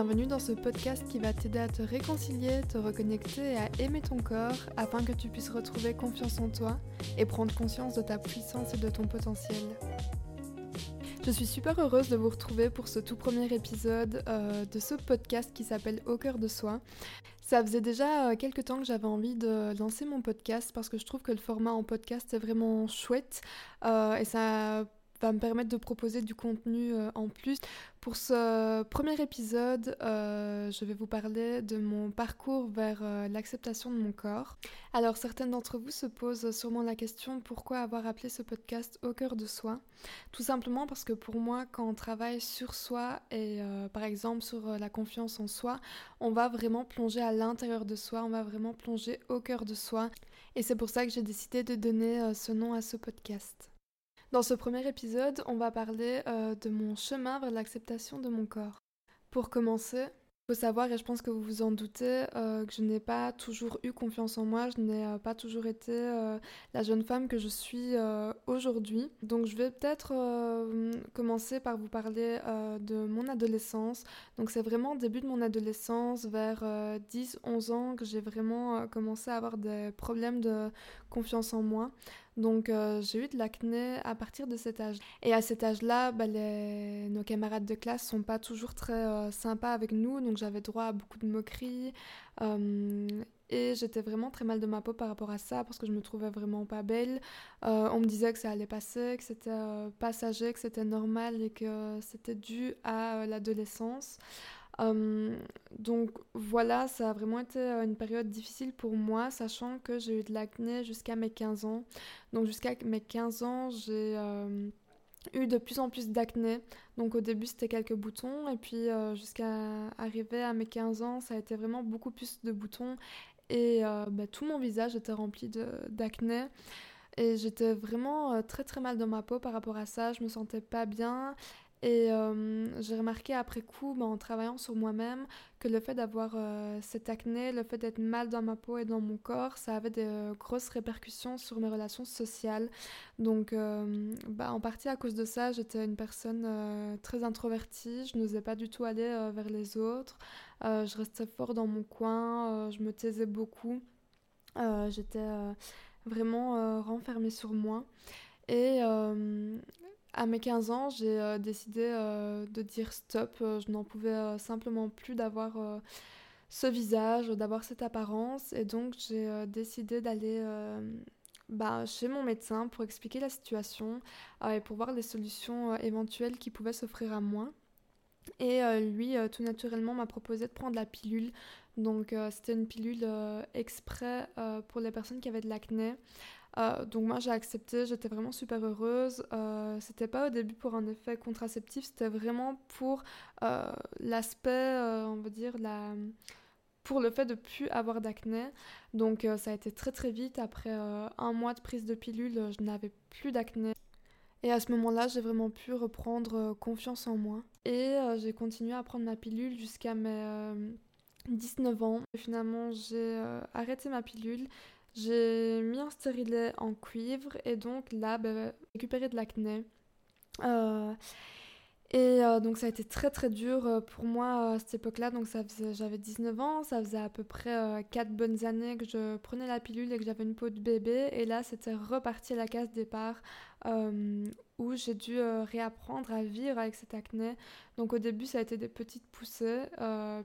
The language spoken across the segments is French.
Bienvenue dans ce podcast qui va t'aider à te réconcilier, te reconnecter et à aimer ton corps afin que tu puisses retrouver confiance en toi et prendre conscience de ta puissance et de ton potentiel. Je suis super heureuse de vous retrouver pour ce tout premier épisode euh, de ce podcast qui s'appelle Au cœur de soi. Ça faisait déjà euh, quelques temps que j'avais envie de lancer mon podcast parce que je trouve que le format en podcast est vraiment chouette euh, et ça va me permettre de proposer du contenu euh, en plus. Pour ce premier épisode, euh, je vais vous parler de mon parcours vers euh, l'acceptation de mon corps. Alors certaines d'entre vous se posent sûrement la question pourquoi avoir appelé ce podcast au cœur de soi? Tout simplement parce que pour moi, quand on travaille sur soi et par exemple sur la confiance en soi, on va vraiment plonger à l'intérieur de soi, on va vraiment plonger au cœur de soi. Et c'est pour ça que j'ai décidé de donner ce nom à ce podcast. Dans ce premier épisode, on va parler euh, de mon chemin vers l'acceptation de mon corps. Pour commencer, il faut savoir, et je pense que vous vous en doutez, euh, que je n'ai pas toujours eu confiance en moi, je n'ai euh, pas toujours été la jeune femme que je suis aujourd'hui. Donc je vais peut-être commencer par vous parler de mon adolescence. Donc c'est vraiment au début de mon adolescence, vers 10-11 ans, que j'ai vraiment commencé à avoir des problèmes de confiance en moi. Donc euh, j'ai eu de l'acné à partir de cet âge. Et à cet âge-là, bah, nos camarades de classe sont pas toujours très euh, sympas avec nous, donc j'avais droit à beaucoup de moqueries. Euh, et j'étais vraiment très mal de ma peau par rapport à ça parce que je me trouvais vraiment pas belle. on me disait que ça allait passer, que c'était passager, que c'était normal et que c'était dû à l'adolescence. Hum, donc voilà, ça a vraiment été euh, une période difficile pour moi, sachant que j'ai eu de l'acné jusqu'à mes 15 ans. Donc jusqu'à mes 15 ans, j'ai euh, eu de plus en plus d'acné. Donc au début c'était quelques boutons et puis euh, jusqu'à arriver à mes 15 ans, ça a été vraiment beaucoup plus de boutons et bah, tout mon visage était rempli d'acné. Et j'étais vraiment très très mal dans ma peau par rapport à ça, je me sentais pas bien. Et euh, j'ai remarqué après coup, ben, en travaillant sur moi-même, que le fait d'avoir euh, cette acné, le fait d'être mal dans ma peau et dans mon corps, ça avait de euh, grosses répercussions sur mes relations sociales. Donc, ben, en partie à cause de ça, j'étais une personne très introvertie, je n'osais pas du tout aller vers les autres, je restais fort dans mon coin, je me taisais beaucoup, j'étais vraiment renfermée sur moi. Et à mes 15 ans, j'ai euh, décidé euh, de dire stop. Euh, je n'en pouvais simplement plus d'avoir ce visage, d'avoir cette apparence. Et donc, j'ai décidé d'aller bah, chez mon médecin pour expliquer la situation et pour voir les solutions éventuelles qui pouvaient s'offrir à moi. Et lui, tout naturellement, m'a proposé de prendre la pilule. Donc, c'était une pilule exprès pour les personnes qui avaient de l'acné. Euh, donc moi j'ai accepté, j'étais vraiment super heureuse. Euh, c'était pas au début pour un effet contraceptif, c'était vraiment pour euh, l'aspect, on va dire, la... pour le fait de plus avoir d'acné. Donc ça a été très très vite. Après un mois de prise de pilule, je n'avais plus d'acné. Et à ce moment-là, j'ai vraiment pu reprendre confiance en moi. Et j'ai continué à prendre ma pilule jusqu'à mes 19 ans. Et finalement, j'ai arrêté ma pilule j'ai mis un stérilet en cuivre et donc là, bah, récupéré de l'acné. Euh, et euh, donc ça a été très très dur euh, pour moi à cette époque-là. Donc ça j'avais 19 ans, ça faisait à peu près 4 bonnes années que je prenais la pilule et que j'avais une peau de bébé. Et là c'était reparti à la case départ où j'ai dû réapprendre à vivre avec cette acné. Donc au début ça a été des petites poussées,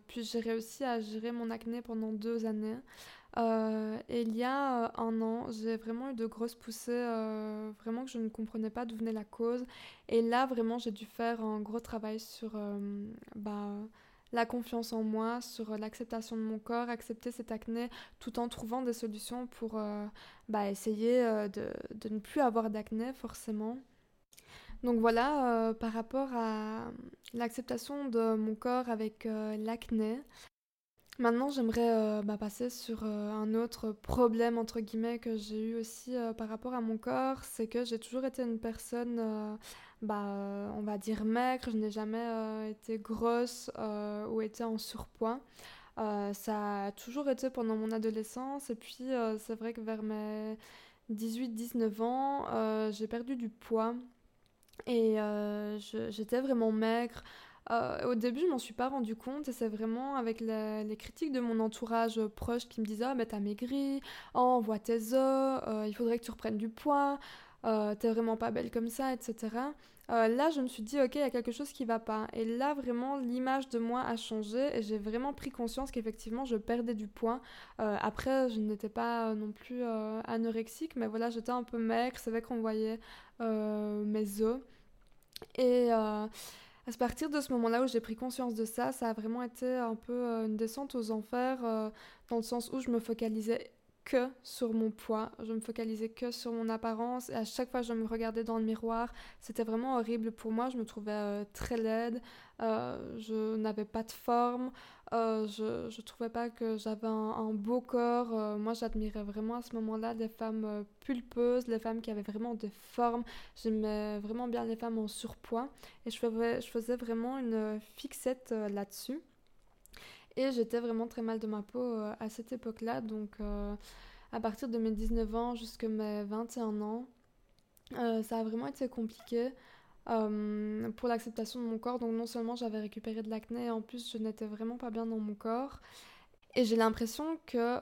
puis j'ai réussi à gérer mon acné pendant deux années. Euh, et il y a euh, un an, j'ai vraiment eu de grosses poussées, euh, vraiment que je ne comprenais pas d'où venait la cause. Et là, vraiment, j'ai dû faire un gros travail sur bah, la confiance en moi, sur l'acceptation de mon corps, accepter cet acné, tout en trouvant des solutions pour bah, essayer de, de, ne plus avoir d'acné, forcément. Donc voilà, par rapport à l'acceptation de mon corps avec l'acné, Maintenant, j'aimerais euh, bah, passer sur euh, un autre problème, entre guillemets, que j'ai eu aussi euh, par rapport à mon corps. C'est que j'ai toujours été une personne, bah, on va dire maigre. Je n'ai jamais été grosse ou été en surpoids. ça a toujours été pendant mon adolescence. Et puis, c'est vrai que vers mes 18-19 ans, j'ai perdu du poids. Et j'étais vraiment maigre. Au début, je m'en suis pas rendu compte et c'est vraiment avec les critiques de mon entourage proche qui me disaient Ah, mais t'as maigri, oh, on voit tes os, il faudrait que tu reprennes du poids, t'es vraiment pas belle comme ça, etc. Euh, là, je me suis dit, ok, il y a quelque chose qui va pas. Et là, vraiment, l'image de moi a changé et j'ai vraiment pris conscience qu'effectivement, je perdais du poids. Euh, après, je n'étais pas non plus euh, anorexique, mais voilà, j'étais un peu maigre. C'est vrai qu'on voyait mes os. Et à partir de ce moment-là où j'ai pris conscience de ça, ça a vraiment été un peu une descente aux enfers, dans le sens où je me focalisais que sur mon poids, je me focalisais que sur mon apparence et à chaque fois que je me regardais dans le miroir, c'était vraiment horrible pour moi, je me trouvais euh, très laide, euh, je n'avais pas de forme, euh, je, je trouvais pas que j'avais un, beau corps, moi j'admirais vraiment à ce moment-là les femmes pulpeuses, les femmes qui avaient vraiment des formes, j'aimais vraiment bien les femmes en surpoids et je faisais, je faisais vraiment une fixette là-dessus. Et j'étais vraiment très mal de ma peau euh, à cette époque-là. Donc, euh, à partir de mes 19 ans jusqu'à mes 21 ans, euh, ça a vraiment été compliqué pour l'acceptation de mon corps. Donc, non seulement j'avais récupéré de l'acné, en plus, je n'étais vraiment pas bien dans mon corps. Et j'ai l'impression que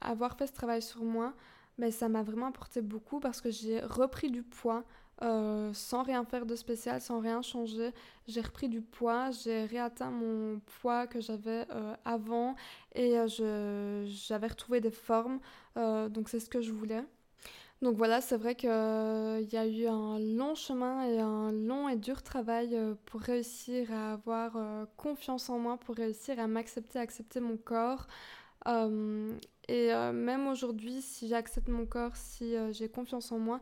avoir fait ce travail sur moi, mais ça m'a vraiment apporté beaucoup parce que j'ai repris du poids euh, sans rien faire de spécial, sans rien changer. J'ai repris du poids, j'ai réatteint mon poids que j'avais euh, avant et euh, j'avais retrouvé des formes. donc c'est ce que je voulais. Donc voilà, c'est vrai qu'il y a eu un long chemin et un long et dur travail pour réussir à avoir confiance en moi, pour réussir à m'accepter, accepter mon corps. et même aujourd'hui, si j'accepte mon corps, si j'ai confiance en moi,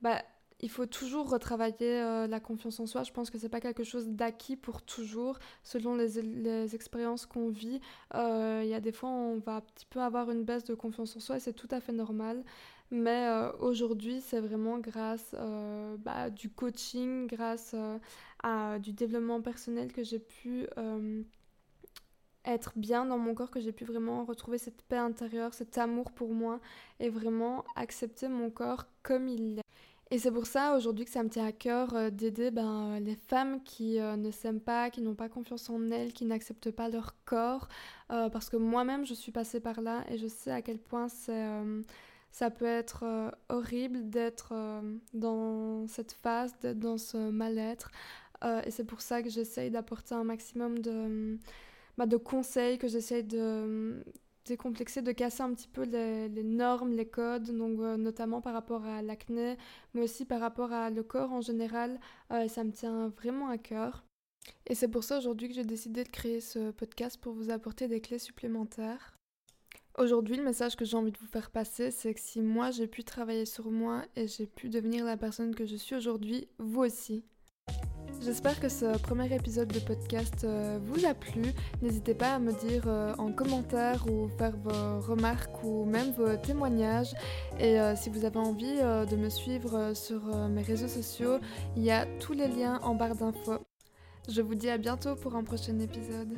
bah, il faut toujours retravailler euh, la confiance en soi. Je pense que c'est pas quelque chose d'acquis pour toujours. Selon les, expériences qu'on vit, euh, il y a des fois on va un petit peu avoir une baisse de confiance en soi et c'est tout à fait normal. Mais euh, aujourd'hui, c'est vraiment grâce bah, du coaching, grâce à du développement personnel que j'ai pu être bien dans mon corps, que j'ai pu vraiment retrouver cette paix intérieure, cet amour pour moi et vraiment accepter mon corps comme il est. Et c'est pour ça aujourd'hui que ça me tient à cœur euh, d'aider ben, les femmes qui euh, ne s'aiment pas, qui n'ont pas confiance en elles, qui n'acceptent pas leur corps. Euh, parce que moi-même, je suis passée par là et je sais à quel point ça peut être horrible d'être dans cette phase, d'être dans ce mal-être. et c'est pour ça que j'essaye d'apporter un maximum de, bah, de conseils, que j'essaye de décomplexer, de casser un petit peu les, normes, les codes, donc euh, notamment par rapport à l'acné, mais aussi par rapport à le corps en général. Euh, ça me tient vraiment à cœur. Et c'est pour ça aujourd'hui que j'ai décidé de créer ce podcast pour vous apporter des clés supplémentaires. Aujourd'hui, le message que j'ai envie de vous faire passer, c'est que si moi j'ai pu travailler sur moi et j'ai pu devenir la personne que je suis aujourd'hui, vous aussi, J'espère que ce premier épisode de podcast euh, vous a plu. N'hésitez pas à me dire euh, en commentaire ou faire vos remarques ou même vos témoignages. Et euh, si vous avez envie de me suivre sur mes réseaux sociaux, il y a tous les liens en barre d'infos. Je vous dis à bientôt pour un prochain épisode.